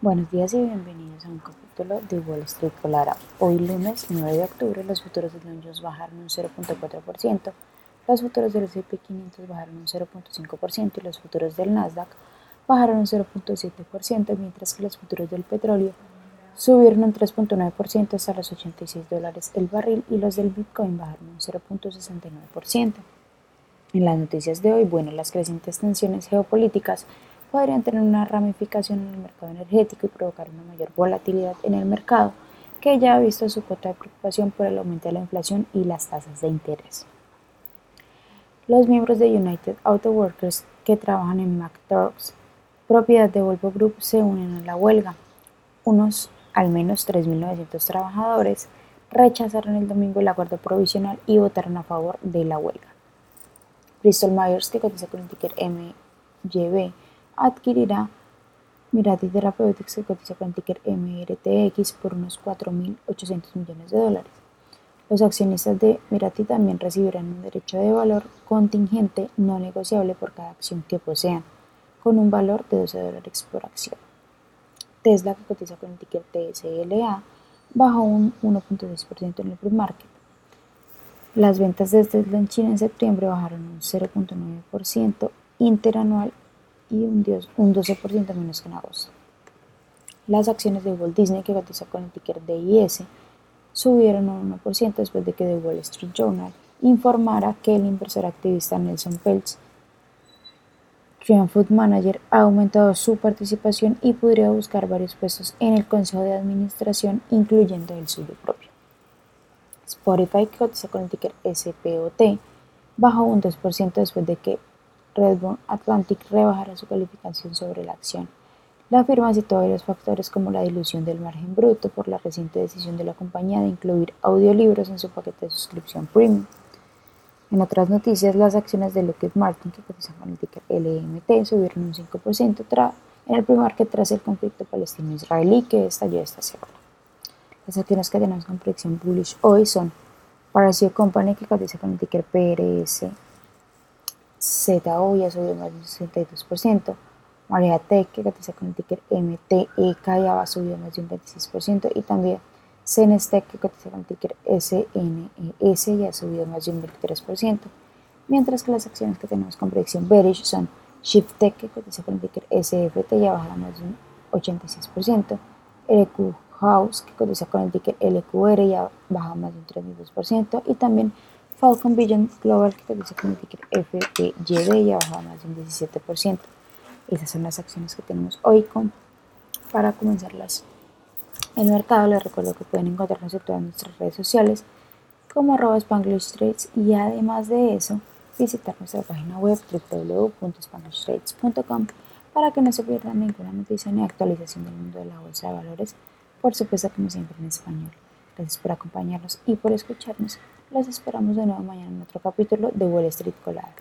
Buenos días y bienvenidos a un capítulo de Wall Street Colada. Hoy lunes 9 de octubre los futuros del Dow Jones bajaron un 0.4%, los futuros del S&P 500 bajaron un 0.5% y los futuros del Nasdaq bajaron un 0.7%, mientras que los futuros del petróleo subieron un 3.9% hasta los 86 dólares el barril y los del Bitcoin bajaron un 0.69%. En las noticias de hoy, bueno, las crecientes tensiones geopolíticas podrían tener una ramificación en el mercado energético y provocar una mayor volatilidad en el mercado, que ya ha visto su cuota de preocupación por el aumento de la inflación y las tasas de interés. Los miembros de United Auto Workers que trabajan en McTurks, propiedad de Volvo Group, se unen a la huelga. Unos al menos 3.900 trabajadores rechazaron el domingo el acuerdo provisional y votaron a favor de la huelga. Bristol Myers, que cotiza con el ticker MYB, adquirirá Mirati Therapeutics que cotiza con el ticker MRTX por unos 4.800 millones de dólares. Los accionistas de Mirati también recibirán un derecho de valor contingente no negociable por cada acción que posean, con un valor de 12 dólares por acción. Tesla, que cotiza con el ticker TSLA, bajó un 1.6% en el pre-market. Las ventas de Tesla en China en septiembre bajaron un 0.9% interanual y un 12% menos que en agosto. Las acciones de Walt Disney, que cotiza con el ticker DIS, subieron un 1% después de que The Wall Street Journal informara que el inversor activista Nelson Peltz, Triumph Food Manager, ha aumentado su participación y podría buscar varios puestos en el consejo de administración, incluyendo el suyo propio. Spotify, que cotiza con el ticker SPOT, bajó un 2% después de que Redbone Atlantic rebajará su calificación sobre la acción. La firma citó varios factores como la dilución del margen bruto por la reciente decisión de la compañía de incluir audiolibros en su paquete de suscripción premium. En otras noticias, las acciones de Lockheed Martin, que cotizan con el ticker LMT, subieron un 5% en el primer que tras el conflicto palestino-israelí que estalló esta semana. Las acciones que tenemos con predicción bullish hoy son Parasio Company, que cotiza con el ticker PRS ZO ya subió más de un 62%, Maria Tech que cotiza con el ticker MTEK ya ha subido más de un 26% y también Cenestec que cotiza con el ticker SNES ya ha subido más de un 23%, mientras que las acciones que tenemos con predicción bearish son ShiftTech que cotiza con el ticker SFT ya baja más de un 86%, LQ House que cotiza con el ticker LQR ya baja más de un 32% y también Falcon Vision Global que cotiza con el ticker FPYD y ha bajado más de un 17%. Esas son las acciones que tenemos hoy con, para comenzarlas. El mercado les recuerdo que pueden encontrarnos en todas nuestras redes sociales como Spanglish Trades y además de eso visitar nuestra página web www.spanglishtrades.com para que no se pierdan ninguna noticia ni actualización del mundo de la bolsa de valores, por supuesto como siempre en español. Gracias por acompañarnos y por escucharnos. Los esperamos de nuevo mañana en otro capítulo de Wall Street Colada.